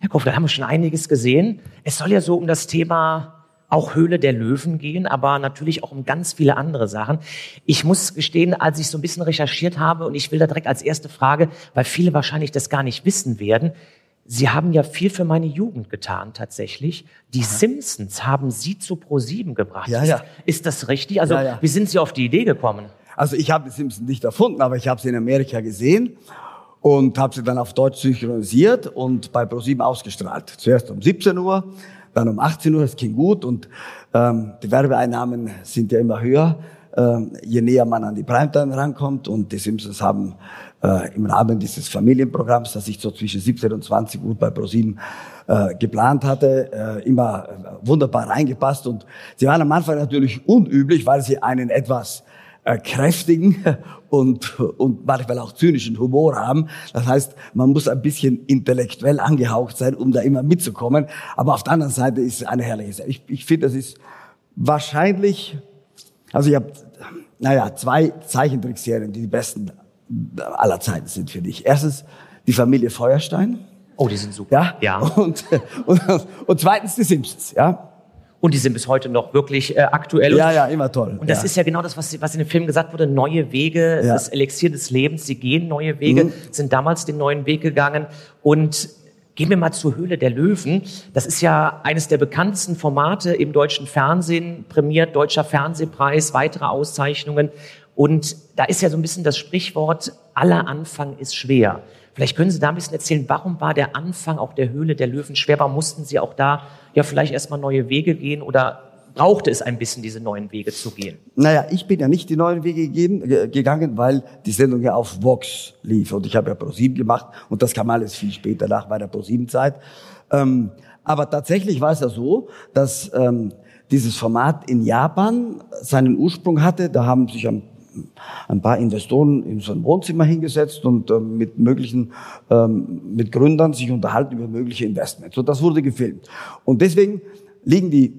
Herr Koff, da haben wir schon einiges gesehen. Es soll ja so um das Thema auch Höhle der Löwen gehen, aber natürlich auch um ganz viele andere Sachen. Ich muss gestehen, als ich so ein bisschen recherchiert habe, und ich will da direkt als erste Frage, weil viele wahrscheinlich das gar nicht wissen werden, Sie haben ja viel für meine Jugend getan, tatsächlich. Die Aha. Simpsons haben Sie zu Pro7 gebracht. Ja, ja. Ist das richtig? Also, ja, ja. wie sind Sie auf die Idee gekommen? Also, ich habe die Simpsons nicht erfunden, aber ich habe sie in Amerika gesehen und habe sie dann auf Deutsch synchronisiert und bei Pro7 ausgestrahlt. Zuerst um 17 Uhr, dann um 18 Uhr, das ging gut und ähm, die Werbeeinnahmen sind ja immer höher, ähm, je näher man an die Primetime rankommt und die Simpsons haben äh, im Rahmen dieses Familienprogramms, das ich so zwischen 17 und 20 Uhr bei Pro7 äh, geplant hatte, äh, immer äh, wunderbar reingepasst und sie waren am Anfang natürlich unüblich, weil sie einen etwas kräftigen und, und manchmal auch zynischen Humor haben. Das heißt, man muss ein bisschen intellektuell angehaucht sein, um da immer mitzukommen. Aber auf der anderen Seite ist es eine herrliche Sache. Ich, ich finde, das ist wahrscheinlich, also ich habe, naja, zwei Zeichentrickserien, die die besten aller Zeiten sind für dich. Erstens die Familie Feuerstein. Oh, die sind super. Ja. ja. Und, und, und zweitens die Simpsons. Ja. Und die sind bis heute noch wirklich äh, aktuell. Ja, ja, immer toll. Und das ja. ist ja genau das, was, was in dem Film gesagt wurde, neue Wege, ja. das Elixier des Lebens, sie gehen neue Wege, mhm. sind damals den neuen Weg gegangen. Und gehen wir mal zur Höhle der Löwen. Das ist ja eines der bekanntesten Formate im deutschen Fernsehen, prämiert, Deutscher Fernsehpreis, weitere Auszeichnungen. Und da ist ja so ein bisschen das Sprichwort, aller Anfang ist schwer. Vielleicht können Sie da ein bisschen erzählen, warum war der Anfang auch der Höhle der Löwen schwer? Warum mussten Sie auch da ja vielleicht erstmal neue Wege gehen oder brauchte es ein bisschen, diese neuen Wege zu gehen? Naja, ich bin ja nicht die neuen Wege gegeben, gegangen, weil die Sendung ja auf Vox lief und ich habe ja ProSieben gemacht und das kam alles viel später nach bei der ProSieben-Zeit. Ähm, aber tatsächlich war es ja so, dass ähm, dieses Format in Japan seinen Ursprung hatte. Da haben sich am ein paar Investoren in so ein Wohnzimmer hingesetzt und ähm, mit möglichen, ähm, mit Gründern sich unterhalten über mögliche Investments. Und das wurde gefilmt. Und deswegen liegen die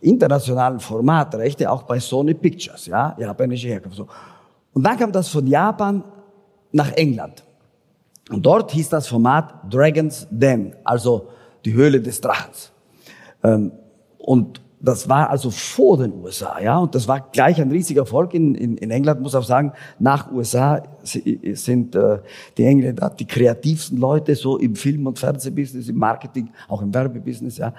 internationalen Formatrechte auch bei Sony Pictures, ja, japanische Herkunft. So. Und dann kam das von Japan nach England. Und dort hieß das Format Dragon's Den, also die Höhle des Drachens. Ähm, und das war also vor den USA, ja, und das war gleich ein riesiger Erfolg in, in, in England, muss auch sagen, nach USA sind äh, die Engländer die kreativsten Leute so im Film- und Fernsehbusiness, im Marketing, auch im Werbebusiness, ja.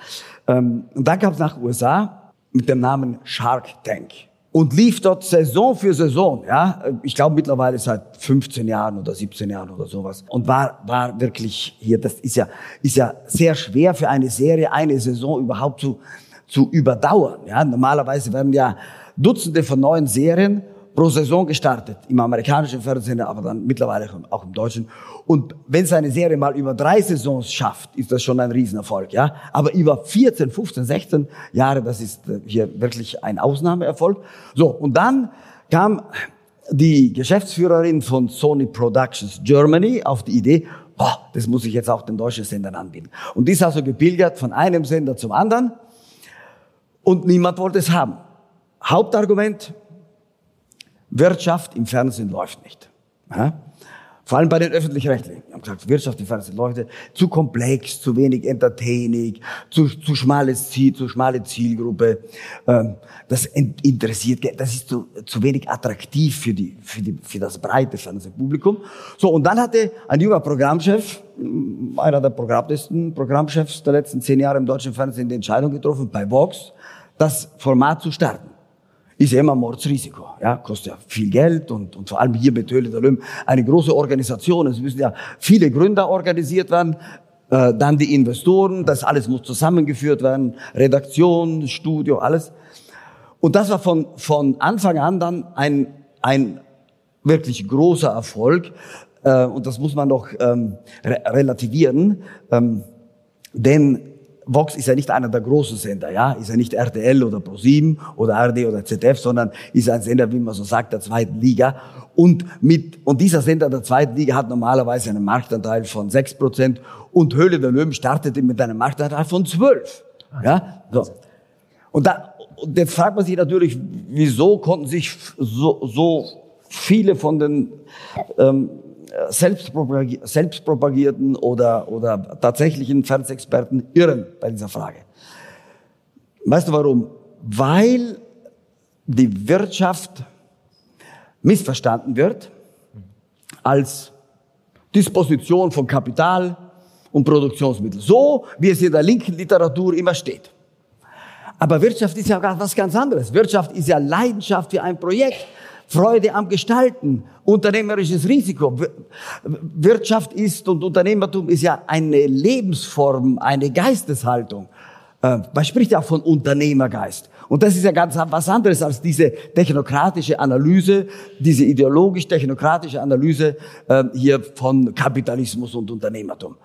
Ähm, und dann kam es nach USA mit dem Namen Shark Tank und lief dort Saison für Saison, ja. Ich glaube mittlerweile seit 15 Jahren oder 17 Jahren oder sowas. Und war, war wirklich hier, das ist ja, ist ja sehr schwer für eine Serie, eine Saison überhaupt zu, zu überdauern. Ja, normalerweise werden ja Dutzende von neuen Serien pro Saison gestartet, im amerikanischen Fernsehen, aber dann mittlerweile auch im deutschen. Und wenn es eine Serie mal über drei Saisons schafft, ist das schon ein Riesenerfolg, ja. Aber über 14, 15, 16 Jahre, das ist äh, hier wirklich ein Ausnahmeerfolg. So, und dann kam die Geschäftsführerin von Sony Productions Germany auf die Idee, oh, das muss ich jetzt auch den deutschen Sendern anbieten. Und die ist also gepilgert von einem Sender zum anderen und niemand wollte es haben. Hauptargument, Wirtschaft im Fernsehen läuft nicht. Ja? Vor allem bei den Öffentlich-Rechtlichen. Wir haben gesagt, Wirtschaft im Fernsehen läuft zu komplex, zu wenig entertaining, zu, zu schmales Ziel, zu schmale Zielgruppe. Ähm, das interessiert, das ist zu, zu wenig attraktiv für die, für die, für das breite Fernsehpublikum. So, und dann hatte ein junger Programmchef, einer der programmbesten Programmchefs der letzten zehn Jahre im deutschen Fernsehen, die Entscheidung getroffen, bei Vox, das Format zu starten. Ist ja immer Mordsrisiko, ja, kostet ja viel Geld und, und vor allem hier mit Höhle der Löwen eine große Organisation. Es müssen ja viele Gründer organisiert werden, äh, dann die Investoren, das alles muss zusammengeführt werden, Redaktion, Studio, alles. Und das war von, von Anfang an dann ein, ein wirklich großer Erfolg. äh, und das muss man noch ähm, re relativieren, ähm, denn Vox ist ja nicht einer der großen Sender, ja, ist ja nicht RTL oder ProSieben oder ARD oder ZDF, sondern ist ein Sender, wie man so sagt, der zweiten Liga. Und mit, und dieser Sender der zweiten Liga hat normalerweise einen Marktanteil von 6% und Höhle der Löwen startete mit einem Marktanteil von 12. Ja, so. Und da, und jetzt fragt man sich natürlich, wieso konnten sich so, so viele von den ähm, selbstpropagierten oder, oder tatsächlichen Fernsehexperten irren bei dieser Frage. Weißt du warum? Weil die Wirtschaft missverstanden wird als Disposition von Kapital und Produktionsmitteln. So, wie es in der linken Literatur immer steht. Aber Wirtschaft ist ja was ganz anderes. Wirtschaft ist ja Leidenschaft für ein Projekt. Freude am Gestalten, unternehmerisches Risiko. Wirtschaft ist und Unternehmertum ist ja eine Lebensform, eine Geisteshaltung. Äh, man spricht ja auch von Unternehmergeist. Und das ist ja ganz was anderes als diese technokratische Analyse, diese ideologisch-technokratische Analyse äh, hier von Kapitalismus und Unternehmertum.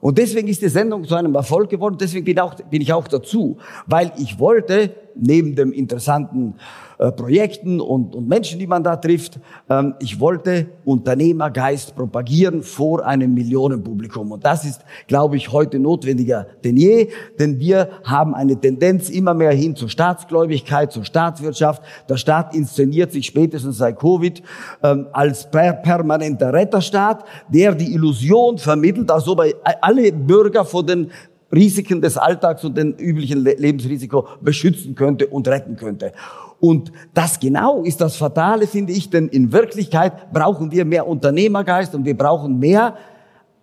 Und deswegen ist die Sendung zu einem Erfolg geworden. Deswegen bin, auch, bin ich auch dazu, weil ich wollte neben dem interessanten äh, Projekten und, und Menschen, die man da trifft. Ähm, ich wollte Unternehmergeist propagieren vor einem Millionenpublikum. Und das ist, glaube ich, heute notwendiger denn je, denn wir haben eine Tendenz immer mehr hin zur Staatsgläubigkeit, zur Staatswirtschaft. Der Staat inszeniert sich spätestens seit Covid ähm, als per permanenter Retterstaat, der die Illusion vermittelt, als ob alle Bürger vor den Risiken des Alltags und den üblichen Lebensrisiko beschützen könnte und retten könnte. Und das genau ist das Fatale, finde ich, denn in Wirklichkeit brauchen wir mehr Unternehmergeist und wir brauchen mehr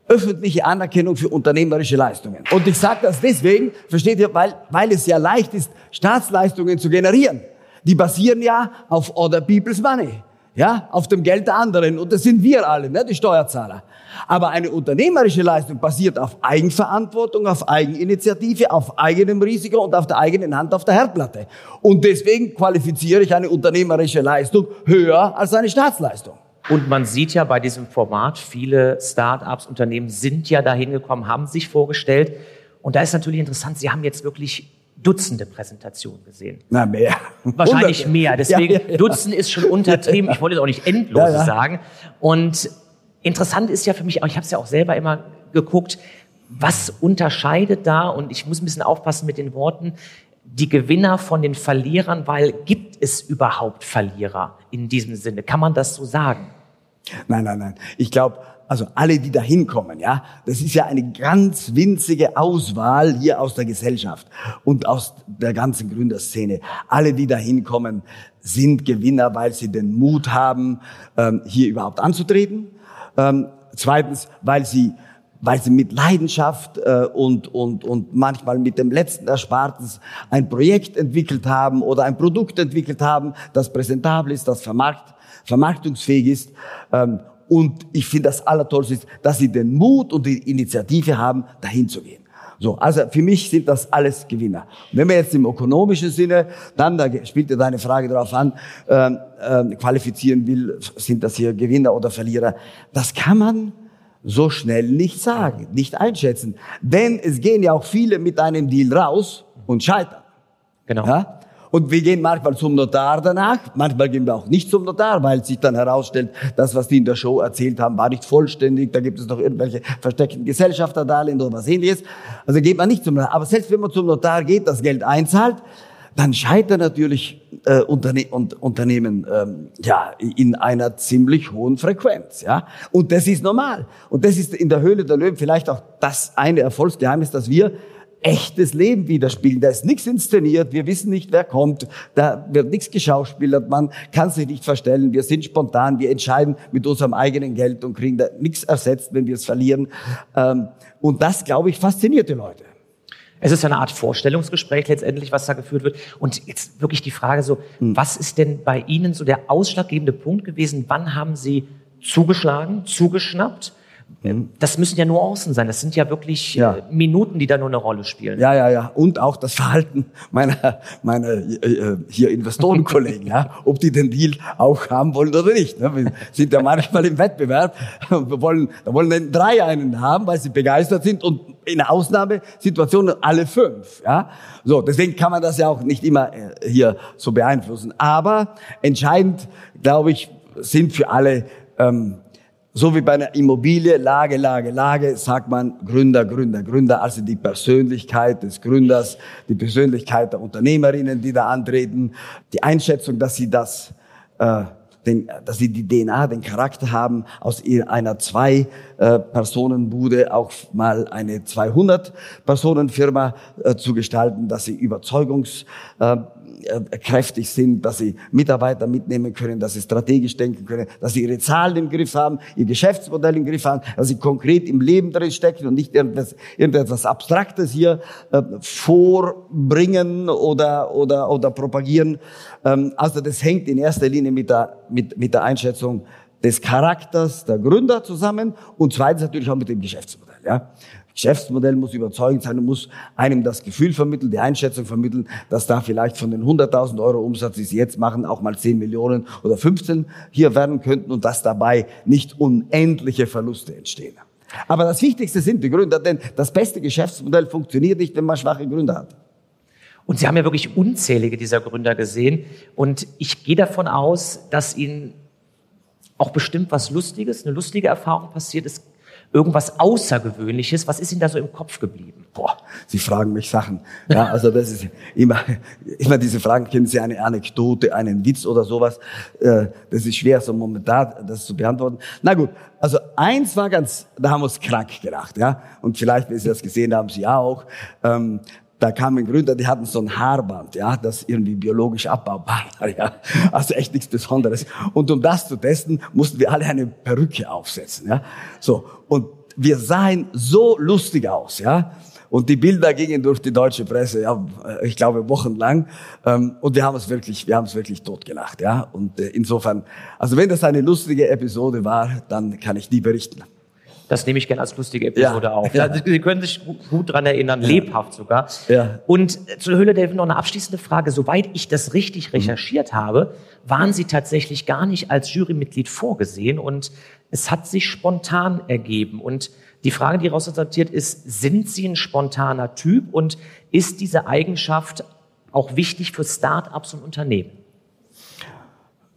öffentliche Anerkennung für unternehmerische Leistungen. Und ich sage das deswegen, versteht ihr, weil, weil es ja leicht ist, Staatsleistungen zu generieren. Die basieren ja auf Other People's Money ja, auf dem Geld der anderen. Und das sind wir alle, ne, die Steuerzahler. Aber eine unternehmerische Leistung basiert auf Eigenverantwortung, auf Eigeninitiative, auf eigenem Risiko und auf der eigenen Hand auf der Herdplatte. Und deswegen qualifiziere ich eine unternehmerische Leistung höher als eine Staatsleistung. Und man sieht ja bei diesem Format, viele Start-ups, Unternehmen sind ja dahin gekommen, haben sich vorgestellt. Und da ist natürlich interessant, Sie haben jetzt wirklich Dutzende Präsentationen gesehen. Na, mehr. Wahrscheinlich Hunderte. mehr. Deswegen, ja, ja. Dutzend ist schon untertrieben. Ich wollte es auch nicht endlos ja, sagen. Und interessant ist ja für mich, ich habe es ja auch selber immer geguckt, was unterscheidet da, und ich muss ein bisschen aufpassen mit den Worten, die Gewinner von den Verlierern, weil gibt es überhaupt Verlierer in diesem Sinne? Kann man das so sagen? Nein, nein, nein. Ich glaube, also alle, die da hinkommen, ja, das ist ja eine ganz winzige Auswahl hier aus der Gesellschaft und aus der ganzen Gründerszene. Alle, die da hinkommen, sind Gewinner, weil sie den Mut haben, ähm, hier überhaupt anzutreten. Ähm, zweitens, weil sie weil sie mit Leidenschaft äh, und, und, und manchmal mit dem letzten Erspartes ein Projekt entwickelt haben oder ein Produkt entwickelt haben, das präsentabel ist, das vermarkt, vermarktungsfähig ist. Ähm, und ich finde das Allertollste ist, dass sie den Mut und die Initiative haben, dahin zu gehen. So, also für mich sind das alles Gewinner. Wenn man jetzt im ökonomischen Sinne, dann da spielt ja deine Frage darauf an, äh, äh, qualifizieren will, sind das hier Gewinner oder Verlierer. Das kann man so schnell nicht sagen, nicht einschätzen. Denn es gehen ja auch viele mit einem Deal raus und scheitern. Genau. Ja? Und wir gehen manchmal zum Notar danach, manchmal gehen wir auch nicht zum Notar, weil sich dann herausstellt, das, was die in der Show erzählt haben, war nicht vollständig, da gibt es noch irgendwelche versteckten Gesellschafterdarlehen oder was ähnliches. Also geht man nicht zum Notar. Aber selbst wenn man zum Notar geht, das Geld einzahlt, dann scheitern natürlich äh, Unterne und Unternehmen ähm, ja in einer ziemlich hohen Frequenz, ja. Und das ist normal. Und das ist in der Höhle der Löwen vielleicht auch das eine Erfolgsgeheimnis, dass wir echtes Leben widerspiegeln. Da ist nichts inszeniert, wir wissen nicht, wer kommt, da wird nichts geschauspielert, man kann sich nicht verstellen, wir sind spontan, wir entscheiden mit unserem eigenen Geld und kriegen da nichts ersetzt, wenn wir es verlieren. Ähm, und das, glaube ich, fasziniert die Leute. Es ist ja eine Art Vorstellungsgespräch letztendlich, was da geführt wird. Und jetzt wirklich die Frage so, hm. was ist denn bei Ihnen so der ausschlaggebende Punkt gewesen? Wann haben Sie zugeschlagen, zugeschnappt? Das müssen ja Nuancen sein. Das sind ja wirklich ja. Äh, Minuten, die da nur eine Rolle spielen. Ja, ja, ja. Und auch das Verhalten meiner, meiner äh, äh hier Investorenkollegen, ja, ob die den Deal auch haben wollen oder nicht. Ne? Wir sind ja manchmal im Wettbewerb. Wir wollen, da wollen dann drei einen haben, weil sie begeistert sind und in Ausnahmesituationen alle fünf. Ja, so deswegen kann man das ja auch nicht immer äh, hier so beeinflussen. Aber entscheidend, glaube ich, sind für alle ähm, so wie bei einer Immobilie, Lage, Lage, Lage, sagt man Gründer, Gründer, Gründer, also die Persönlichkeit des Gründers, die Persönlichkeit der Unternehmerinnen, die da antreten, die Einschätzung, dass sie das, äh, den, dass sie die DNA, den Charakter haben, aus einer zwei äh, auch mal eine 200-Personen-Firma äh, zu gestalten, dass sie Überzeugungs äh, kräftig sind, dass sie Mitarbeiter mitnehmen können, dass sie strategisch denken können, dass sie ihre Zahlen im Griff haben, ihr Geschäftsmodell im Griff haben, dass sie konkret im Leben drin stecken und nicht irgendetwas, irgendetwas Abstraktes hier äh, vorbringen oder, oder, oder propagieren. Ähm, also das hängt in erster Linie mit der, mit, mit der Einschätzung des Charakters der Gründer zusammen und zweitens natürlich auch mit dem Geschäftsmodell. Ja. Geschäftsmodell muss überzeugend sein und muss einem das Gefühl vermitteln, die Einschätzung vermitteln, dass da vielleicht von den 100.000 Euro Umsatz, die Sie jetzt machen, auch mal 10 Millionen oder 15 hier werden könnten und dass dabei nicht unendliche Verluste entstehen. Aber das Wichtigste sind die Gründer, denn das beste Geschäftsmodell funktioniert nicht, wenn man schwache Gründer hat. Und Sie haben ja wirklich unzählige dieser Gründer gesehen. Und ich gehe davon aus, dass Ihnen auch bestimmt was Lustiges, eine lustige Erfahrung passiert ist, irgendwas Außergewöhnliches. Was ist Ihnen da so im Kopf geblieben? Boah, Sie fragen mich Sachen. Ja, also das ist immer, immer diese Fragen. Kennen Sie eine Anekdote, einen Witz oder sowas? Äh, das ist schwer, so momentan das zu beantworten. Na gut, also eins war ganz, da haben wir uns krank gedacht, ja. Und vielleicht, wenn Sie das gesehen haben, Sie auch. Da kamen Gründer, die hatten so ein Haarband, ja, das irgendwie biologisch abbaubar war, ja. Also echt nichts Besonderes. Und um das zu testen, mussten wir alle eine Perücke aufsetzen, ja. So. Und wir sahen so lustig aus, ja. Und die Bilder gingen durch die deutsche Presse, ja, ich glaube wochenlang. Ähm, und wir haben es wirklich, wir haben es wirklich totgelacht, ja. Und äh, insofern, also wenn das eine lustige Episode war, dann kann ich die berichten. Das nehme ich gerne als lustige Episode ja. auf. Ja. Sie können sich gut dran erinnern, ja. lebhaft sogar. Ja. Und zur Höhle der noch eine abschließende Frage. Soweit ich das richtig mhm. recherchiert mhm. habe, waren Sie tatsächlich gar nicht als Jurymitglied vorgesehen und es hat sich spontan ergeben. Und die Frage, die resultiert ist, sind Sie ein spontaner Typ und ist diese Eigenschaft auch wichtig für Start-ups und Unternehmen?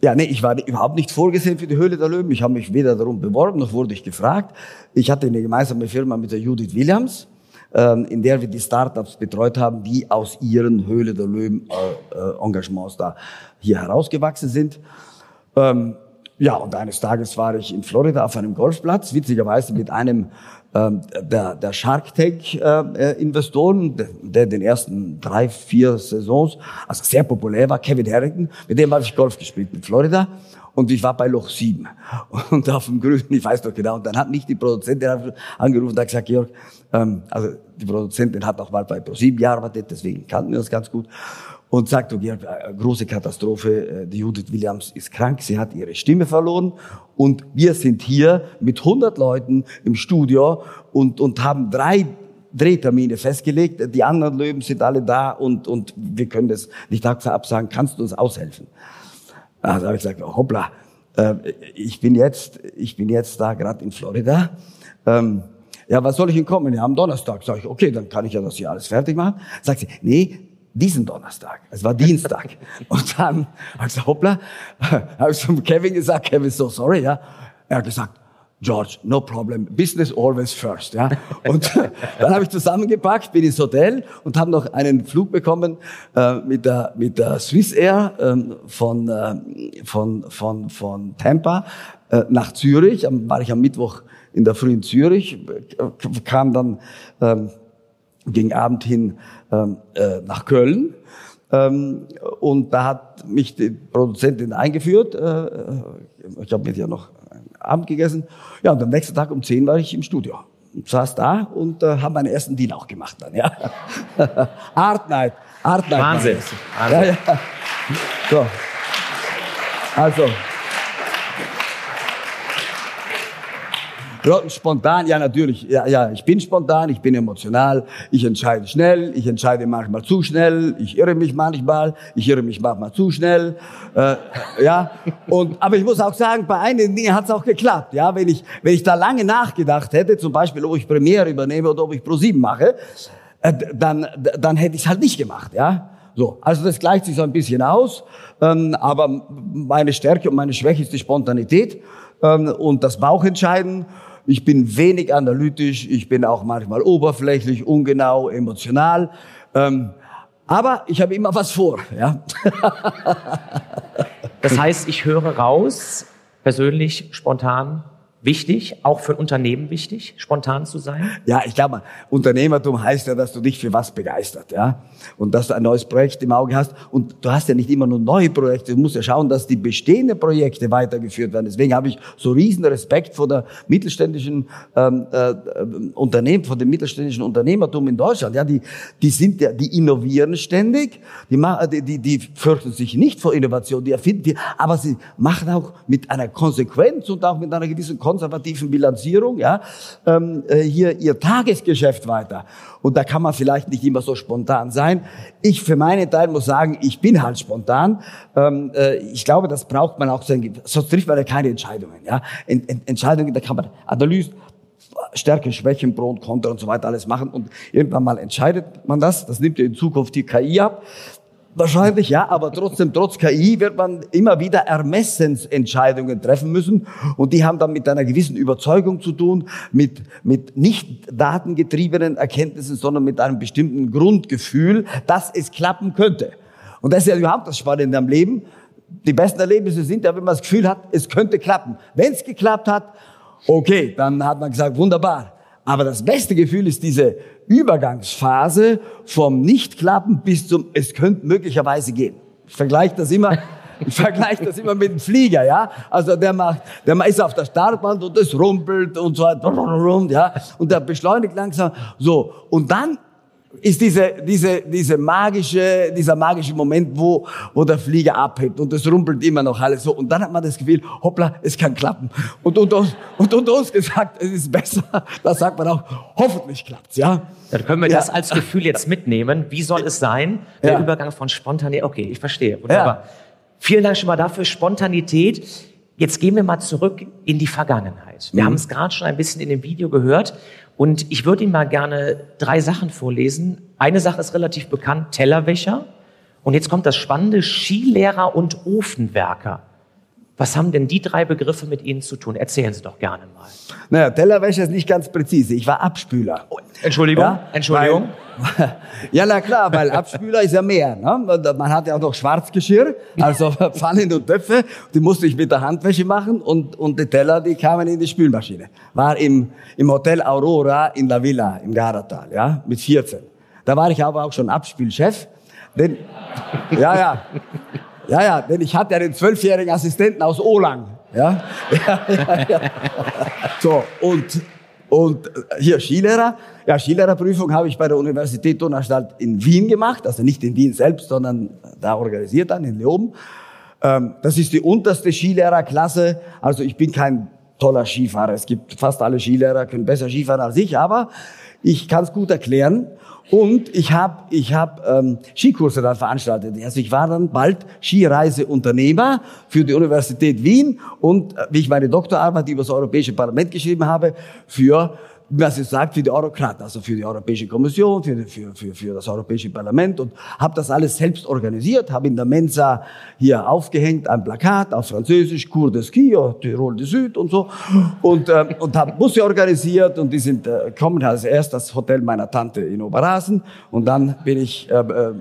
Ja, nee, ich war überhaupt nicht vorgesehen für die Höhle der Löwen. Ich habe mich weder darum beworben, noch wurde ich gefragt. Ich hatte eine gemeinsame Firma mit der Judith Williams, ähm, in der wir die Startups betreut haben, die aus ihren Höhle der Löwen äh, äh, Engagements da hier herausgewachsen sind. Ähm, ja, und eines Tages war ich in Florida auf einem Golfplatz, witzigerweise mit einem der, der Shark Tank äh, der den ersten drei, vier Saisons, also sehr populär war, Kevin Harrington, mit dem habe ich Golf gespielt in Florida und ich war bei Loch 7 und auf dem Grünen, ich weiß doch genau, und dann hat mich die Produzentin angerufen und hat gesagt, Georg, ähm, also die Produzentin hat auch mal bei Pro7 gearbeitet, deswegen kannten wir uns ganz gut und sagt, okay, äh, große Katastrophe, äh, die Judith Williams ist krank, sie hat ihre Stimme verloren und wir sind hier mit 100 Leuten im Studio und, und haben drei Drehtermine festgelegt, die anderen Löwen sind alle da und, und wir können das nicht absagen, kannst du uns aushelfen? Also habe ich gesagt, hoppla, äh, ich bin jetzt, ich bin jetzt da gerade in Florida. Ähm, ja, was soll ich denn kommen? Ja, am Donnerstag. Sag ich, okay, dann kann ich ja das hier alles fertig machen. Sagt sie, nee, diesen Donnerstag. Es war Dienstag. Und dann habe ich gesagt, hoppla, habe ich zum Kevin gesagt, Kevin, so sorry, ja. Er hat gesagt, George, no problem, business always first, ja. Und dann habe ich zusammengepackt, bin ins Hotel und habe noch einen Flug bekommen äh, mit der mit der Swiss Air ähm, von äh, von von von Tampa äh, nach Zürich. Am, war ich am Mittwoch in der Früh in Zürich, äh, kam dann ähm, gegen Abend hin ähm, äh, nach Köln. Ähm, und da hat mich die Produzentin eingeführt. Äh, ich habe mit ihr noch Abend gegessen. Ja, und am nächsten Tag um 10 war ich im Studio. Und saß da und äh, habe meinen ersten Deal auch gemacht dann, ja. Art Night. Art Night. Wahnsinn. Wahnsinn. Ja, ja. So. Also. Spontan, ja natürlich. Ja, ja, ich bin spontan, ich bin emotional, ich entscheide schnell, ich entscheide manchmal zu schnell, ich irre mich manchmal, ich irre mich manchmal zu schnell. Äh, ja, und aber ich muss auch sagen, bei einigen Dingen hat es auch geklappt. Ja, wenn ich wenn ich da lange nachgedacht hätte, zum Beispiel, ob ich Premiere übernehme oder ob ich ProSieben mache, äh, dann dann hätte ich halt nicht gemacht. Ja. So, also das gleicht sich so ein bisschen aus, ähm, aber meine Stärke und meine Schwäche ist die Spontanität ähm, und das Bauchentscheiden. Ich bin wenig analytisch, ich bin auch manchmal oberflächlich, ungenau, emotional. Ähm, aber ich habe immer was vor. Ja? das heißt, ich höre raus, persönlich, spontan, wichtig, auch für ein Unternehmen wichtig, spontan zu sein? Ja, ich glaube, Unternehmertum heißt ja, dass du dich für was begeistert, ja, und dass du ein neues Projekt im Auge hast. Und du hast ja nicht immer nur neue Projekte. Du musst ja schauen, dass die bestehenden Projekte weitergeführt werden. Deswegen habe ich so riesen Respekt vor der mittelständischen ähm, äh, Unternehmen, vor dem mittelständischen Unternehmertum in Deutschland. Ja, die, die sind ja, die innovieren ständig, die, die, die, die fürchten sich nicht vor Innovation, die erfinden, aber sie machen auch mit einer Konsequenz und auch mit einer gewissen konservativen Bilanzierung, ja, ähm, äh, hier ihr Tagesgeschäft weiter. Und da kann man vielleicht nicht immer so spontan sein. Ich für meinen Teil muss sagen, ich bin halt spontan. Ähm, äh, ich glaube, das braucht man auch, sonst trifft man ja keine Entscheidungen. Ja? Ent, Ent, Entscheidungen, da kann man Analyse, Stärken, Schwächen, Pro und Konter und so weiter alles machen und irgendwann mal entscheidet man das. Das nimmt ja in Zukunft die KI ab. Wahrscheinlich ja, aber trotzdem, trotz KI wird man immer wieder Ermessensentscheidungen treffen müssen. Und die haben dann mit einer gewissen Überzeugung zu tun, mit, mit nicht datengetriebenen Erkenntnissen, sondern mit einem bestimmten Grundgefühl, dass es klappen könnte. Und das ist ja überhaupt das Spannende am Leben. Die besten Erlebnisse sind ja, wenn man das Gefühl hat, es könnte klappen. Wenn es geklappt hat, okay, dann hat man gesagt, wunderbar. Aber das beste Gefühl ist diese Übergangsphase vom Nichtklappen bis zum, es könnte möglicherweise gehen. Ich vergleiche das immer, ich vergleiche das immer mit dem Flieger, ja. Also der macht, der ist auf der Startbahn und das rumpelt und so ja. Und der beschleunigt langsam, so. Und dann ist diese, diese, diese magische, dieser magische Moment, wo, wo der Flieger abhebt und es rumpelt immer noch alles so. Und dann hat man das Gefühl, hoppla, es kann klappen. Und unter uns, und unter uns gesagt, es ist besser. Da sagt man auch, hoffentlich klappt's, ja. Dann können wir ja. das als Gefühl jetzt mitnehmen. Wie soll es sein? Der ja. Übergang von Spontanität. Okay, ich verstehe. Wunderbar. Ja. Vielen Dank schon mal dafür. Spontanität. Jetzt gehen wir mal zurück in die Vergangenheit. Wir mhm. haben es gerade schon ein bisschen in dem Video gehört. Und ich würde Ihnen mal gerne drei Sachen vorlesen. Eine Sache ist relativ bekannt, Tellerwäscher. Und jetzt kommt das Spannende, Skilehrer und Ofenwerker. Was haben denn die drei Begriffe mit Ihnen zu tun? Erzählen Sie doch gerne mal. Naja, Tellerwäsche ist nicht ganz präzise. Ich war Abspüler. Oh, Entschuldigung, ja? Entschuldigung. Weil, ja, na klar, weil Abspüler ist ja mehr. Ne? Man hat ja auch noch Schwarzgeschirr, also Pfannen und Töpfe. Die musste ich mit der Handwäsche machen und, und die Teller, die kamen in die Spülmaschine. War im, im Hotel Aurora in La Villa im Garatal, ja, mit 14. Da war ich aber auch schon Abspielchef. Denn, ja, ja. Ja, ja, denn ich hatte ja den zwölfjährigen Assistenten aus Olang. Ja? ja, ja, ja. So, und, und hier Skilehrer. Ja, Skilehrerprüfung habe ich bei der Universität Donaustadt in Wien gemacht. Also nicht in Wien selbst, sondern da organisiert dann in Leoben. Ähm, das ist die unterste Skilehrerklasse. Also ich bin kein toller Skifahrer. Es gibt fast alle Skilehrer, können besser Skifahren als ich, aber ich kann es gut erklären. Und ich habe ich hab, ähm, Skikurse dann veranstaltet. Also ich war dann bald Skireiseunternehmer für die Universität Wien und äh, wie ich meine Doktorarbeit über das Europäische Parlament geschrieben habe, für was es sagt, für die Eurokraten, also für die Europäische Kommission, für, für, für, für das Europäische Parlament und habe das alles selbst organisiert, habe in der Mensa hier aufgehängt ein Plakat auf Französisch, Cour de Ski, Tirol de Süd und so. Und, äh, und habe Busse organisiert und die sind äh, kommen als erst das Hotel meiner Tante in Oberhausen und dann bin ich äh, äh,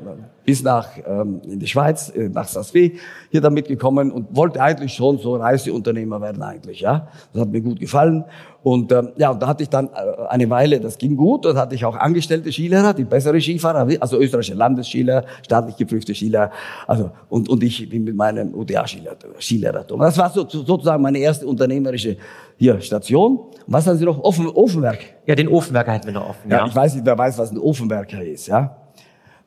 bis nach ähm, in die Schweiz, äh, nach Sassfee, hier damit gekommen und wollte eigentlich schon so Reiseunternehmer werden eigentlich, ja. Das hat mir gut gefallen und ähm, ja, und da hatte ich dann äh, eine Weile, das ging gut, und hatte ich auch angestellte Skilehrer, die bessere Skifahrer, also österreichische Landesskilehrer, staatlich geprüfte Skilehrer, also und und ich bin mit meinem UDA-Skilehrer, Skilehrertum. Das war so, sozusagen meine erste unternehmerische hier Station. Was haben Sie noch? Ofen, Ofenwerk. Ja, den Ofenwerker hätten wir noch offen. Ja, ja, ich weiß nicht, wer weiß, was ein Ofenwerker ist, ja.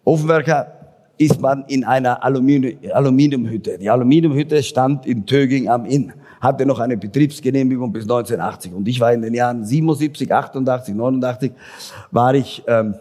Ofenwerker ist man in einer Aluminium, Aluminiumhütte. Die Aluminiumhütte stand in Töging am Inn. hatte noch eine Betriebsgenehmigung bis 1980. Und ich war in den Jahren 77, 88, 89, war ich ähm,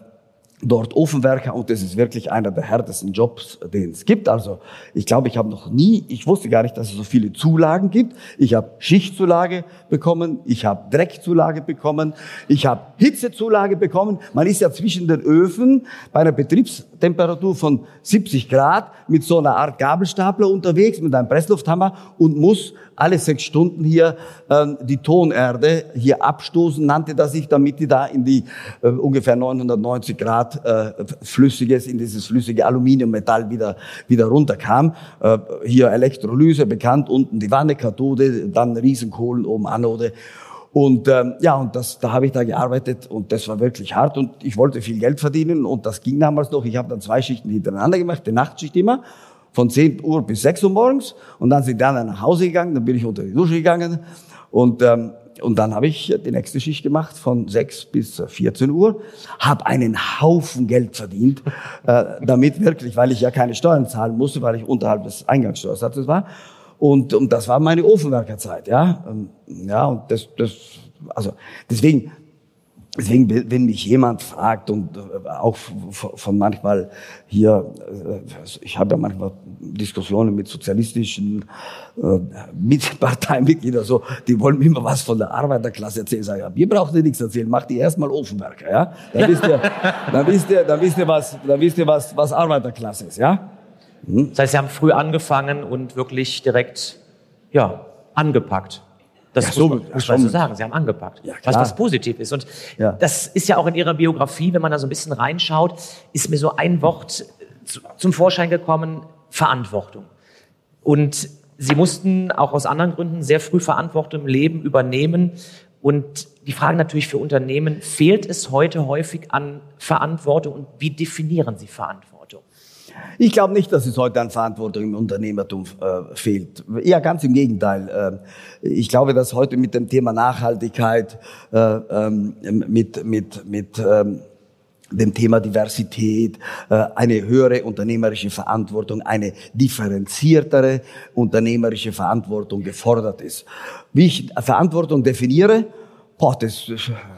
dort Ofenwerker und das ist wirklich einer der härtesten Jobs, den es gibt. Also ich glaube, ich habe noch nie, ich wusste gar nicht, dass es so viele Zulagen gibt. Ich habe Schichtzulage bekommen, ich habe Dreckzulage bekommen, ich habe Hitzezulage bekommen. Man ist ja zwischen den Öfen bei einer Betriebstemperatur von 70 Grad mit so einer Art Gabelstapler unterwegs, mit einem Presslufthammer und muss alle sechs Stunden hier ähm, die Tonerde hier abstoßen, nannte das sich, damit die da in die äh, ungefähr 990 Grad äh, flüssiges, in dieses flüssige Aluminiummetall wieder, wieder runterkam. Äh, hier Elektrolyse bekannt, unten die Wanne, Kathode, dann Riesenkohlen oben Anode. Und ähm, ja, und das, da habe ich da gearbeitet und das war wirklich hart und ich wollte viel Geld verdienen und das ging damals noch. Ich habe dann zwei Schichten hintereinander gemacht, die Nachtschicht immer von 10 Uhr bis 6 Uhr morgens und dann sind die anderen nach Hause gegangen, dann bin ich unter die Dusche gegangen und ähm, und dann habe ich die nächste Schicht gemacht von 6 bis 14 Uhr, habe einen Haufen Geld verdient, äh, damit wirklich, weil ich ja keine Steuern zahlen musste, weil ich unterhalb des Eingangssteuersatzes war. Und, und das war meine Ofenwerkerzeit, ja. Ähm, ja, und das, das, also deswegen Deswegen, wenn mich jemand fragt und äh, auch von manchmal hier, äh, ich habe ja manchmal Diskussionen mit sozialistischen äh, mit Parteimitgliedern, so, die wollen mir immer was von der Arbeiterklasse erzählen. Sag ja, ihr braucht ihr nichts erzählen, macht ihr erstmal Ofenwerker, ja? Dann wisst ihr, dann wisst ihr, dann wisst ihr was, dann wisst ihr was, was Arbeiterklasse ist, ja? Hm? Das heißt, Sie haben früh angefangen und wirklich direkt, ja, angepackt. Das ja, so, muss man so sagen. Sie haben angepackt, ja, was was positiv ist. Und ja. das ist ja auch in Ihrer Biografie, wenn man da so ein bisschen reinschaut, ist mir so ein Wort zum Vorschein gekommen, Verantwortung. Und Sie mussten auch aus anderen Gründen sehr früh Verantwortung im Leben übernehmen. Und die Frage natürlich für Unternehmen, fehlt es heute häufig an Verantwortung und wie definieren Sie Verantwortung? Ich glaube nicht, dass es heute an Verantwortung im Unternehmertum äh, fehlt. Eher ganz im Gegenteil. Äh, ich glaube, dass heute mit dem Thema Nachhaltigkeit, äh, ähm, mit, mit, mit ähm, dem Thema Diversität, äh, eine höhere unternehmerische Verantwortung, eine differenziertere unternehmerische Verantwortung gefordert ist. Wie ich Verantwortung definiere, Boah, das,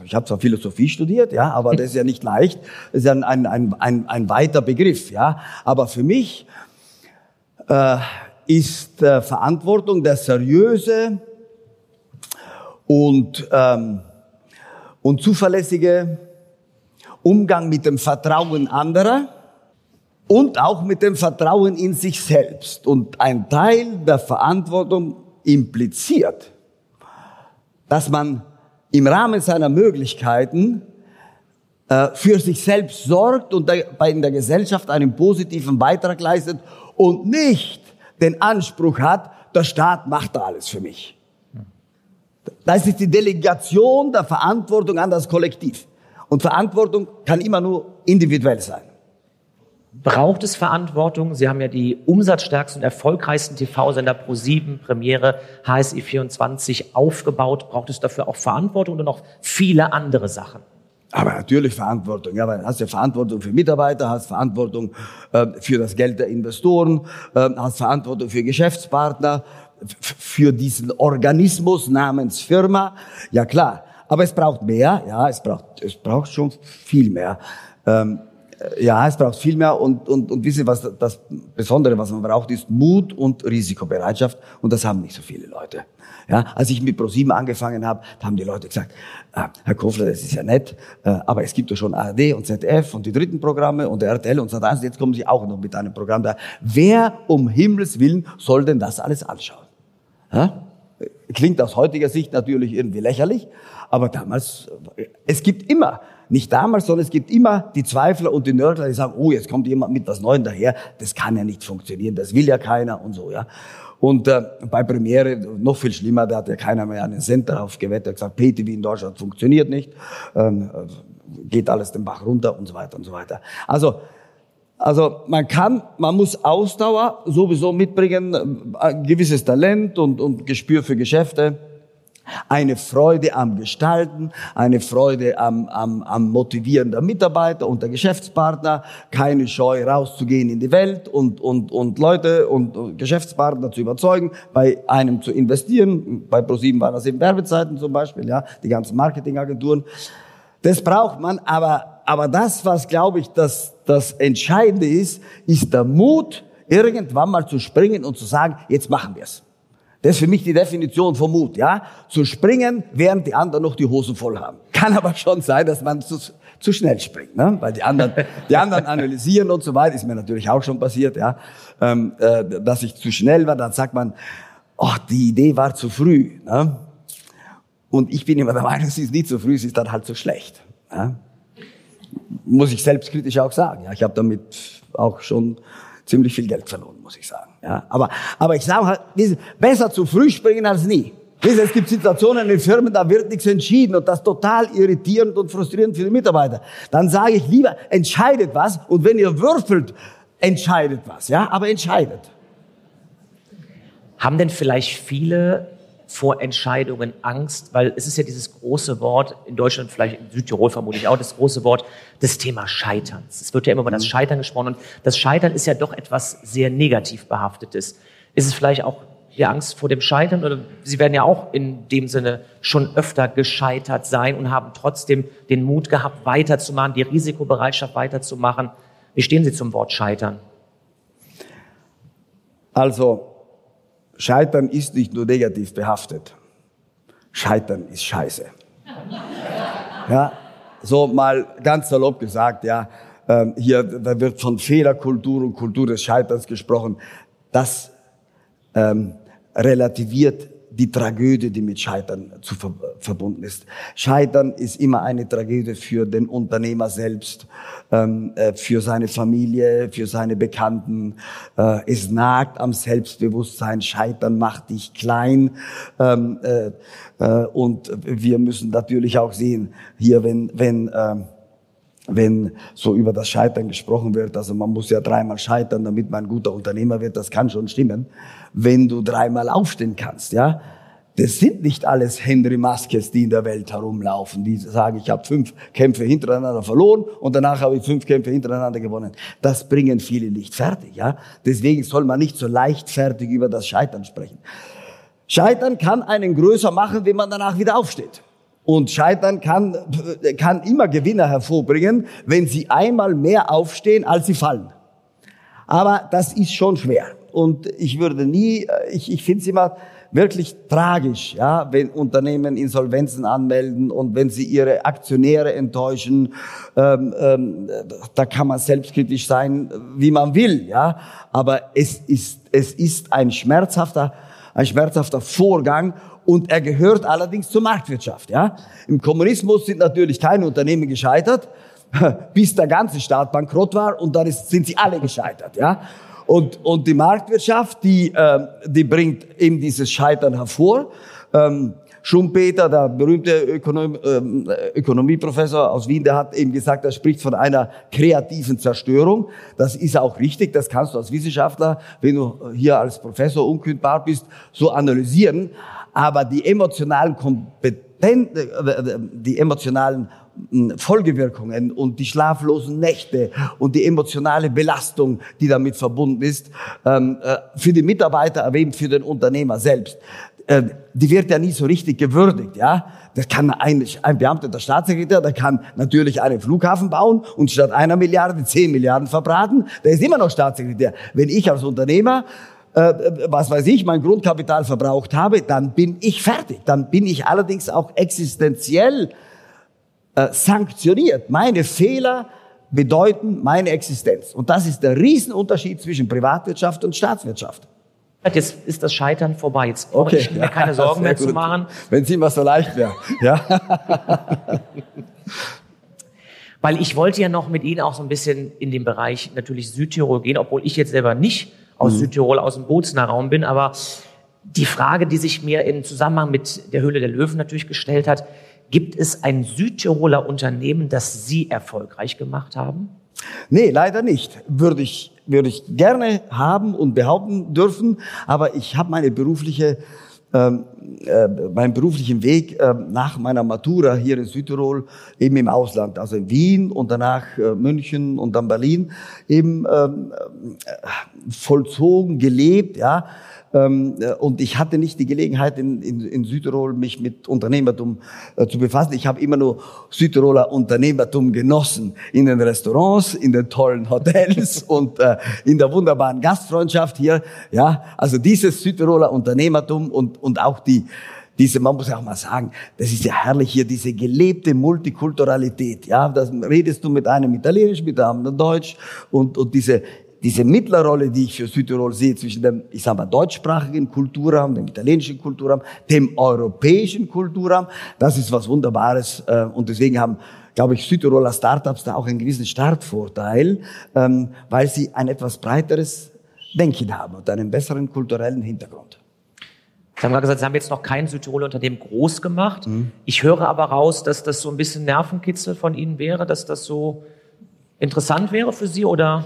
ich habe zwar Philosophie studiert, ja, aber das ist ja nicht leicht. Das ist ja ein, ein, ein, ein weiter Begriff, ja. Aber für mich äh, ist äh, Verantwortung der seriöse und, ähm, und zuverlässige Umgang mit dem Vertrauen anderer und auch mit dem Vertrauen in sich selbst. Und ein Teil der Verantwortung impliziert, dass man im Rahmen seiner Möglichkeiten äh, für sich selbst sorgt und in der Gesellschaft einen positiven Beitrag leistet und nicht den Anspruch hat, der Staat macht da alles für mich. Das ist die Delegation der Verantwortung an das Kollektiv. Und Verantwortung kann immer nur individuell sein. Braucht es Verantwortung? Sie haben ja die umsatzstärksten und erfolgreichsten TV-Sender Pro7, Premiere, HSI24 aufgebaut. Braucht es dafür auch Verantwortung und noch viele andere Sachen? Aber natürlich Verantwortung. Ja, weil hast ja Verantwortung für Mitarbeiter, hast Verantwortung äh, für das Geld der Investoren, äh, hast Verantwortung für Geschäftspartner, für diesen Organismus namens Firma. Ja klar. Aber es braucht mehr. Ja, es braucht, es braucht schon viel mehr. Ähm, ja, es braucht viel mehr und, und, und wissen, was das Besondere, was man braucht, ist Mut und Risikobereitschaft und das haben nicht so viele Leute. Ja, als ich mit ProSieben angefangen habe, haben die Leute gesagt, ah, Herr Kofler, das ist ja nett, äh, aber es gibt doch schon ARD und ZDF und die dritten Programme und RTL und Sat1, jetzt kommen Sie auch noch mit einem Programm da. Wer um Himmels Willen soll denn das alles anschauen? Ja? Klingt aus heutiger Sicht natürlich irgendwie lächerlich, aber damals, es gibt immer nicht damals, sondern es gibt immer die Zweifler und die Nörgler, die sagen, oh, jetzt kommt jemand mit was Neuem daher, das kann ja nicht funktionieren, das will ja keiner und so, ja. Und äh, bei Premiere noch viel schlimmer, da hat ja keiner mehr einen Cent darauf gewettet, gesagt, PTV in Deutschland funktioniert nicht, ähm, geht alles den Bach runter und so weiter und so weiter. Also also man kann, man muss Ausdauer sowieso mitbringen, ein gewisses Talent und, und Gespür für Geschäfte. Eine Freude am Gestalten, eine Freude am, am, am Motivieren der Mitarbeiter und der Geschäftspartner, keine Scheu rauszugehen in die Welt und, und, und Leute und Geschäftspartner zu überzeugen, bei einem zu investieren. Bei ProSieben waren das eben Werbezeiten zum Beispiel, ja, die ganzen Marketingagenturen. Das braucht man, aber, aber das, was glaube ich, das, das Entscheidende ist, ist der Mut, irgendwann mal zu springen und zu sagen, jetzt machen wir's. Das ist für mich die Definition von Mut, ja. Zu springen, während die anderen noch die Hosen voll haben. Kann aber schon sein, dass man zu, zu schnell springt, ne? weil die anderen, die anderen analysieren und so weiter. Ist mir natürlich auch schon passiert, ja. Ähm, äh, dass ich zu schnell war, dann sagt man, ach, die Idee war zu früh. Ne? Und ich bin immer der Meinung, sie ist nie zu früh, sie ist dann halt zu schlecht. Ja? Muss ich selbstkritisch auch sagen. Ja, ich habe damit auch schon ziemlich viel Geld verloren, muss ich sagen. Ja, aber, aber ich sage halt, besser zu früh springen als nie. Es gibt Situationen in Firmen, da wird nichts entschieden und das total irritierend und frustrierend für die Mitarbeiter. Dann sage ich lieber, entscheidet was und wenn ihr würfelt, entscheidet was, ja, aber entscheidet. Haben denn vielleicht viele vor Entscheidungen Angst, weil es ist ja dieses große Wort, in Deutschland, vielleicht in Südtirol vermutlich auch, das große Wort des Thema Scheiterns. Es wird ja immer über das mhm. Scheitern gesprochen und das Scheitern ist ja doch etwas sehr negativ behaftetes. Ist es vielleicht auch die Angst vor dem Scheitern oder Sie werden ja auch in dem Sinne schon öfter gescheitert sein und haben trotzdem den Mut gehabt, weiterzumachen, die Risikobereitschaft weiterzumachen. Wie stehen Sie zum Wort Scheitern? Also, Scheitern ist nicht nur negativ behaftet. Scheitern ist scheiße. Ja, so mal ganz salopp gesagt, ja, ähm, hier, da wird von Fehlerkultur und Kultur des Scheiterns gesprochen. Das ähm, relativiert die Tragödie, die mit Scheitern zu ver verbunden ist. Scheitern ist immer eine Tragödie für den Unternehmer selbst, ähm, äh, für seine Familie, für seine Bekannten. Äh, es nagt am Selbstbewusstsein. Scheitern macht dich klein. Ähm, äh, äh und wir müssen natürlich auch sehen, hier, wenn, wenn ähm, wenn so über das Scheitern gesprochen wird, also man muss ja dreimal scheitern, damit man ein guter Unternehmer wird, das kann schon stimmen, wenn du dreimal aufstehen kannst, ja. Das sind nicht alles Henry Maskes, die in der Welt herumlaufen, die sagen, ich habe fünf Kämpfe hintereinander verloren und danach habe ich fünf Kämpfe hintereinander gewonnen. Das bringen viele nicht fertig, ja. Deswegen soll man nicht so leichtfertig über das Scheitern sprechen. Scheitern kann einen größer machen, wenn man danach wieder aufsteht. Und Scheitern kann, kann immer Gewinner hervorbringen, wenn sie einmal mehr aufstehen, als sie fallen. Aber das ist schon schwer. Und ich würde nie, ich, ich finde es immer wirklich tragisch, ja, wenn Unternehmen Insolvenzen anmelden und wenn sie ihre Aktionäre enttäuschen. Ähm, ähm, da kann man selbstkritisch sein, wie man will, ja. Aber es ist, es ist ein schmerzhafter, ein schmerzhafter Vorgang und er gehört allerdings zur Marktwirtschaft. Ja? Im Kommunismus sind natürlich keine Unternehmen gescheitert, bis der ganze Staat bankrott war und dann ist, sind sie alle gescheitert. Ja? Und, und die Marktwirtschaft, die, äh, die bringt eben dieses Scheitern hervor. Ähm, Schumpeter, der berühmte Ökonom, äh, Ökonomieprofessor aus Wien, der hat eben gesagt, er spricht von einer kreativen Zerstörung. Das ist auch richtig, das kannst du als Wissenschaftler, wenn du hier als Professor unkündbar bist, so analysieren aber die emotionalen Kompetenzen, äh, die emotionalen hm, Folgewirkungen und die schlaflosen Nächte und die emotionale Belastung, die damit verbunden ist, ähm, äh, für die Mitarbeiter, aber eben für den Unternehmer selbst, äh, die wird ja nie so richtig gewürdigt, ja. Das kann ein, ein Beamter, Staatssekretär, der kann natürlich einen Flughafen bauen und statt einer Milliarde zehn Milliarden verbraten. Der ist immer noch Staatssekretär. Wenn ich als Unternehmer äh, was weiß ich, mein Grundkapital verbraucht habe, dann bin ich fertig. Dann bin ich allerdings auch existenziell äh, sanktioniert. Meine Fehler bedeuten meine Existenz. Und das ist der Riesenunterschied zwischen Privatwirtschaft und Staatswirtschaft. Jetzt ist das Scheitern vorbei. Jetzt brauche okay. ich mir keine Sorgen mehr zu machen. Wenn es immer so leicht wäre. Ja. Weil ich wollte ja noch mit Ihnen auch so ein bisschen in den Bereich natürlich Südtirol gehen, obwohl ich jetzt selber nicht aus mhm. Südtirol, aus dem Bozener Raum bin. Aber die Frage, die sich mir im Zusammenhang mit der Höhle der Löwen natürlich gestellt hat, gibt es ein Südtiroler Unternehmen, das Sie erfolgreich gemacht haben? Nee, leider nicht. Würde ich, würde ich gerne haben und behaupten dürfen, aber ich habe meine berufliche ähm, äh, meinen beruflichen Weg äh, nach meiner Matura hier in Südtirol eben im Ausland, also in Wien und danach äh, München und dann Berlin eben ähm, äh, vollzogen, gelebt, ja. Ähm, äh, und ich hatte nicht die Gelegenheit, in, in, in Südtirol mich mit Unternehmertum äh, zu befassen. Ich habe immer nur Südtiroler Unternehmertum genossen. In den Restaurants, in den tollen Hotels und äh, in der wunderbaren Gastfreundschaft hier. Ja, also dieses Südtiroler Unternehmertum und, und auch die, diese, man muss ja auch mal sagen, das ist ja herrlich hier, diese gelebte Multikulturalität. Ja, das redest du mit einem Italienisch, mit einem Deutsch und, und diese diese Mittlerrolle, die ich für Südtirol sehe, zwischen dem, ich sage mal, deutschsprachigen Kulturraum, dem italienischen Kulturraum, dem europäischen Kulturraum, das ist was Wunderbares. Äh, und deswegen haben, glaube ich, Südtiroler Startups da auch einen gewissen Startvorteil, ähm, weil sie ein etwas breiteres Denken haben und einen besseren kulturellen Hintergrund. Sie haben gerade gesagt, Sie haben jetzt noch kein Südtiroler Unternehmen groß gemacht. Mhm. Ich höre aber raus, dass das so ein bisschen Nervenkitzel von Ihnen wäre, dass das so interessant wäre für Sie oder?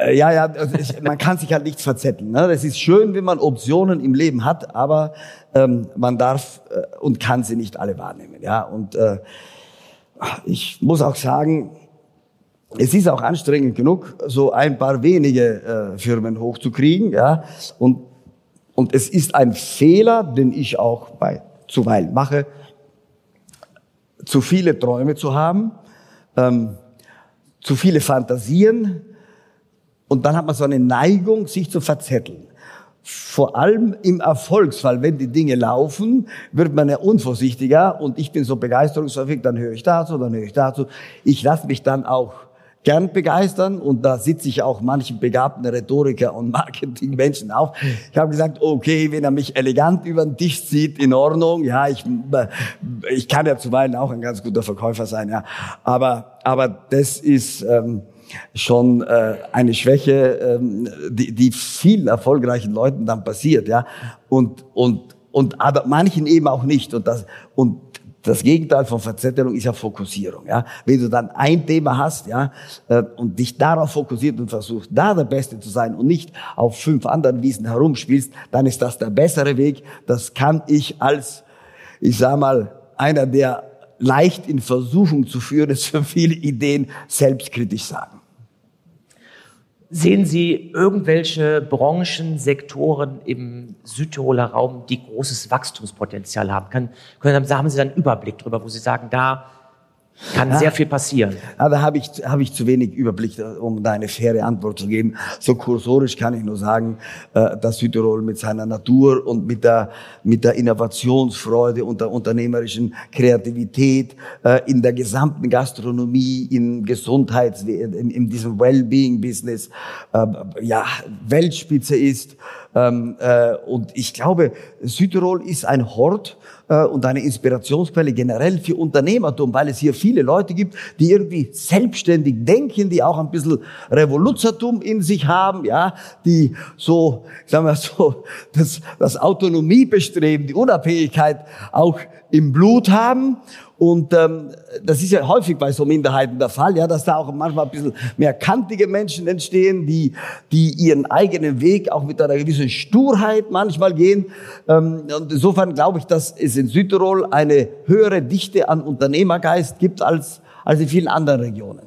Äh, ja, ja, also ich, man kann sich halt nichts verzetteln. Ne? Das ist schön, wenn man Optionen im Leben hat, aber ähm, man darf äh, und kann sie nicht alle wahrnehmen. Ja, und äh, ich muss auch sagen, es ist auch anstrengend genug, so ein paar wenige äh, Firmen hochzukriegen. Ja, und und es ist ein Fehler, den ich auch bei zuweilen mache, zu viele Träume zu haben, ähm, zu viele Fantasien und dann hat man so eine Neigung, sich zu verzetteln. Vor allem im Erfolgsfall, wenn die Dinge laufen, wird man ja unvorsichtiger und ich bin so begeisterungsverfähig, dann höre ich dazu, dann höre ich dazu. Ich lasse mich dann auch gern begeistern und da sitze ich auch manchen begabten Rhetoriker und Marketingmenschen auf. Ich habe gesagt, okay, wenn er mich elegant über den Tisch zieht, in Ordnung. Ja, ich, ich kann ja zuweilen auch ein ganz guter Verkäufer sein, ja. Aber, aber das ist, ähm, schon äh, eine Schwäche, ähm, die, die vielen erfolgreichen Leuten dann passiert, ja. Und und und aber manchen eben auch nicht. Und das und das Gegenteil von Verzettelung ist ja Fokussierung. Ja? Wenn du dann ein Thema hast ja, äh, und dich darauf fokussiert und versuchst, da der Beste zu sein und nicht auf fünf anderen Wiesen herumspielst, dann ist das der bessere Weg. Das kann ich als, ich sag mal, einer, der leicht in Versuchung zu führen ist für viele Ideen, selbstkritisch sagen. Sehen Sie irgendwelche Branchen, Sektoren im Südtiroler Raum, die großes Wachstumspotenzial haben? Kann, können, haben Sie da einen Überblick drüber, wo Sie sagen, da kann ja, sehr viel passieren. Da habe ich, habe ich zu wenig Überblick, um da eine faire Antwort zu geben. So kursorisch kann ich nur sagen, äh, dass Südtirol mit seiner Natur und mit der, mit der Innovationsfreude und der unternehmerischen Kreativität äh, in der gesamten Gastronomie, in Gesundheits, in, in diesem Wellbeing-Business, äh, ja, Weltspitze ist. Ähm, und ich glaube, Südtirol ist ein Hort, äh, und eine Inspirationsquelle generell für Unternehmertum, weil es hier viele Leute gibt, die irgendwie selbstständig denken, die auch ein bisschen Revoluzertum in sich haben, ja, die so, sagen wir so, das, das Autonomiebestreben, die Unabhängigkeit auch im Blut haben und ähm, das ist ja häufig bei so Minderheiten der Fall, ja, dass da auch manchmal ein bisschen mehr kantige Menschen entstehen, die, die ihren eigenen Weg auch mit einer gewissen Sturheit manchmal gehen. Ähm, und insofern glaube ich, dass es in Südtirol eine höhere Dichte an Unternehmergeist gibt als, als in vielen anderen Regionen.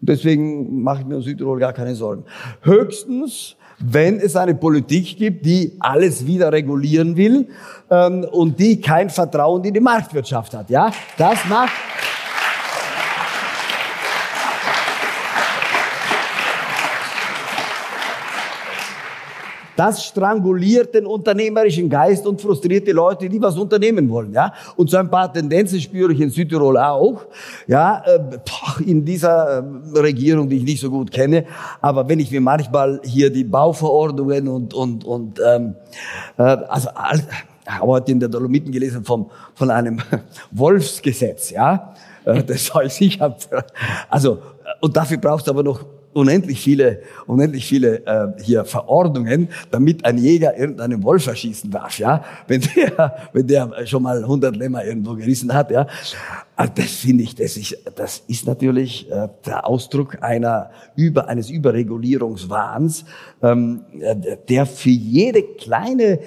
Und deswegen mache ich mir in Südtirol gar keine Sorgen. Höchstens wenn es eine Politik gibt, die alles wieder regulieren will ähm, und die kein Vertrauen in die Marktwirtschaft hat. Ja, das macht Das stranguliert den unternehmerischen Geist und frustriert die Leute, die was unternehmen wollen. Ja? Und so ein paar Tendenzen spüre ich in Südtirol auch. Ja, äh, in dieser äh, Regierung, die ich nicht so gut kenne. Aber wenn ich mir manchmal hier die Bauverordnungen und und und ähm, äh, also habe heute in der Dolomiten gelesen vom, von einem Wolfsgesetz, ja. Äh, das soll ich sicher. Also, und dafür brauchst du aber noch unendlich viele, unendlich viele äh, hier Verordnungen, damit ein Jäger irgendeinen Wolf erschießen darf, ja, wenn der, wenn der schon mal 100 Lämmer irgendwo gerissen hat, ja. Also das finde ich, das ist, das ist natürlich äh, der Ausdruck einer über eines Überregulierungswahns, ähm, der für jede kleine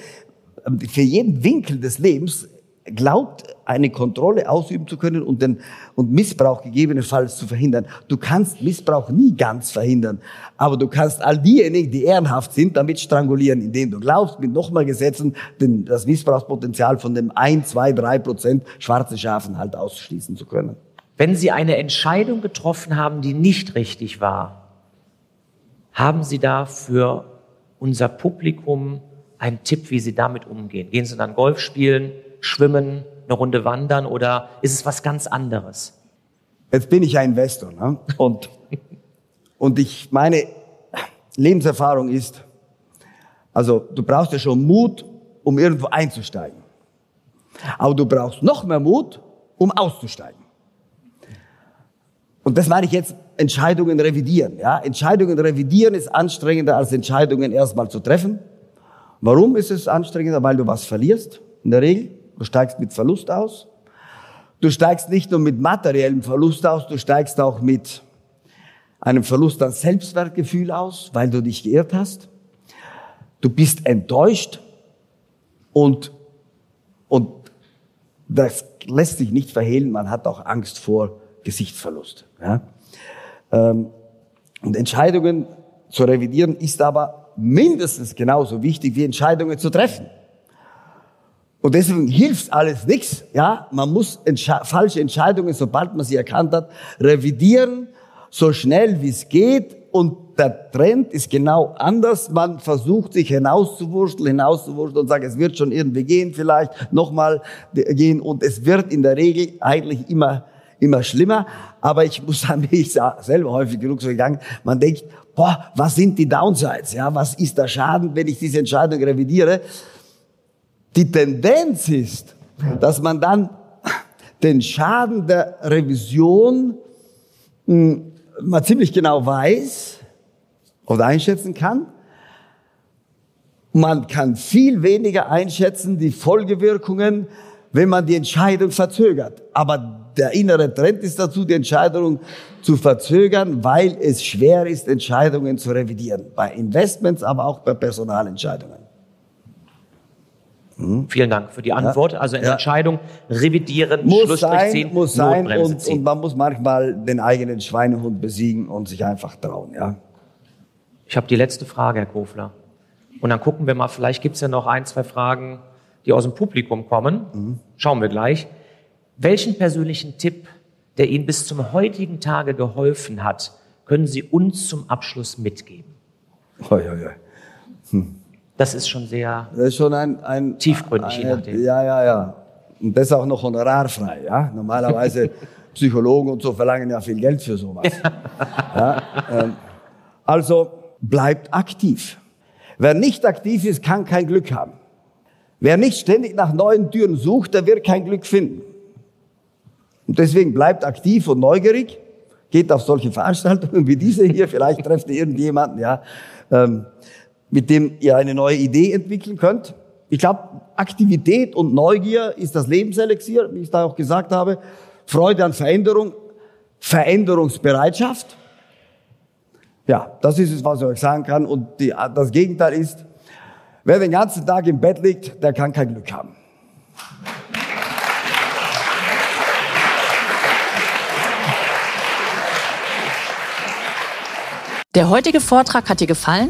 ähm, für jeden Winkel des Lebens glaubt, eine Kontrolle ausüben zu können und den und Missbrauch gegebenenfalls zu verhindern. Du kannst Missbrauch nie ganz verhindern, aber du kannst all diejenigen, die ehrenhaft sind, damit strangulieren, indem du glaubst, mit nochmal Gesetzen den, das Missbrauchspotenzial von dem ein, zwei, drei Prozent schwarze Schafen halt ausschließen zu können. Wenn Sie eine Entscheidung getroffen haben, die nicht richtig war, haben Sie da für unser Publikum einen Tipp, wie Sie damit umgehen? Gehen Sie dann Golf spielen, schwimmen, eine Runde wandern oder ist es was ganz anderes? Jetzt bin ich ja Investor ne? und, und ich meine Lebenserfahrung ist, also du brauchst ja schon Mut, um irgendwo einzusteigen. Aber du brauchst noch mehr Mut, um auszusteigen. Und das meine ich jetzt Entscheidungen revidieren. Ja? Entscheidungen revidieren ist anstrengender als Entscheidungen erstmal zu treffen. Warum ist es anstrengender? Weil du was verlierst, in der Regel. Du steigst mit Verlust aus. Du steigst nicht nur mit materiellem Verlust aus, du steigst auch mit einem Verlust an Selbstwertgefühl aus, weil du dich geirrt hast. Du bist enttäuscht und, und das lässt sich nicht verhehlen, man hat auch Angst vor Gesichtsverlust. Ja? Ähm, und Entscheidungen zu revidieren ist aber mindestens genauso wichtig wie Entscheidungen zu treffen. Und deswegen hilft alles nichts. Ja, man muss entsche falsche Entscheidungen, sobald man sie erkannt hat, revidieren, so schnell wie es geht. Und der Trend ist genau anders. Man versucht sich hinauszuwurschteln, hinauszuwurschteln und sagt, es wird schon irgendwie gehen, vielleicht nochmal gehen. Und es wird in der Regel eigentlich immer, immer schlimmer. Aber ich muss sagen, ich selber häufig genug so gegangen, man denkt, boah, was sind die Downsides? Ja, was ist der Schaden, wenn ich diese Entscheidung revidiere? Die Tendenz ist, dass man dann den Schaden der Revision mh, hm, mal ziemlich genau weiß oder einschätzen kann. Man kann viel weniger einschätzen die Folgewirkungen, wenn man die Entscheidung verzögert. Aber der innere Trend ist dazu, die Entscheidung zu verzögern, weil es schwer ist, Entscheidungen zu revidieren. Bei Investments, aber auch bei Personalentscheidungen. Mhm. Vielen Dank für die Antwort. Ja. Also eine ja. Entscheidung revidieren, muss sein, ziehen, muss sein und, ziehen. und man muss manchmal den eigenen Schweinehund besiegen und sich einfach trauen. Ja. Ich habe die letzte Frage, Herr Kofler. Und dann gucken wir mal, vielleicht gibt es ja noch ein, zwei Fragen, die aus dem Publikum kommen. Mhm. Schauen wir gleich. Welchen persönlichen Tipp, der Ihnen bis zum heutigen Tage geholfen hat, können Sie uns zum Abschluss mitgeben? Oi, oi, oi. Hm. Das ist schon sehr das ist schon ein, ein, tiefgründig, eine, Ja, ja, ja. Und das auch noch honorarfrei. Ja? Normalerweise Psychologen und so verlangen ja viel Geld für sowas. ja, ähm, also bleibt aktiv. Wer nicht aktiv ist, kann kein Glück haben. Wer nicht ständig nach neuen Türen sucht, der wird kein Glück finden. Und deswegen bleibt aktiv und neugierig, geht auf solche Veranstaltungen wie diese hier, vielleicht trefft ihr irgendjemanden, ja. Ähm, mit dem ihr eine neue Idee entwickeln könnt. Ich glaube, Aktivität und Neugier ist das Lebenselixier, wie ich da auch gesagt habe. Freude an Veränderung, Veränderungsbereitschaft. Ja, das ist es, was ich euch sagen kann. Und die, das Gegenteil ist, wer den ganzen Tag im Bett liegt, der kann kein Glück haben. Der heutige Vortrag hat dir gefallen?